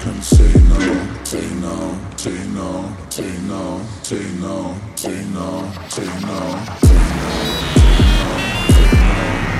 can say no, say no, say no, say no, say no, say no, say no, say no, say no, say no.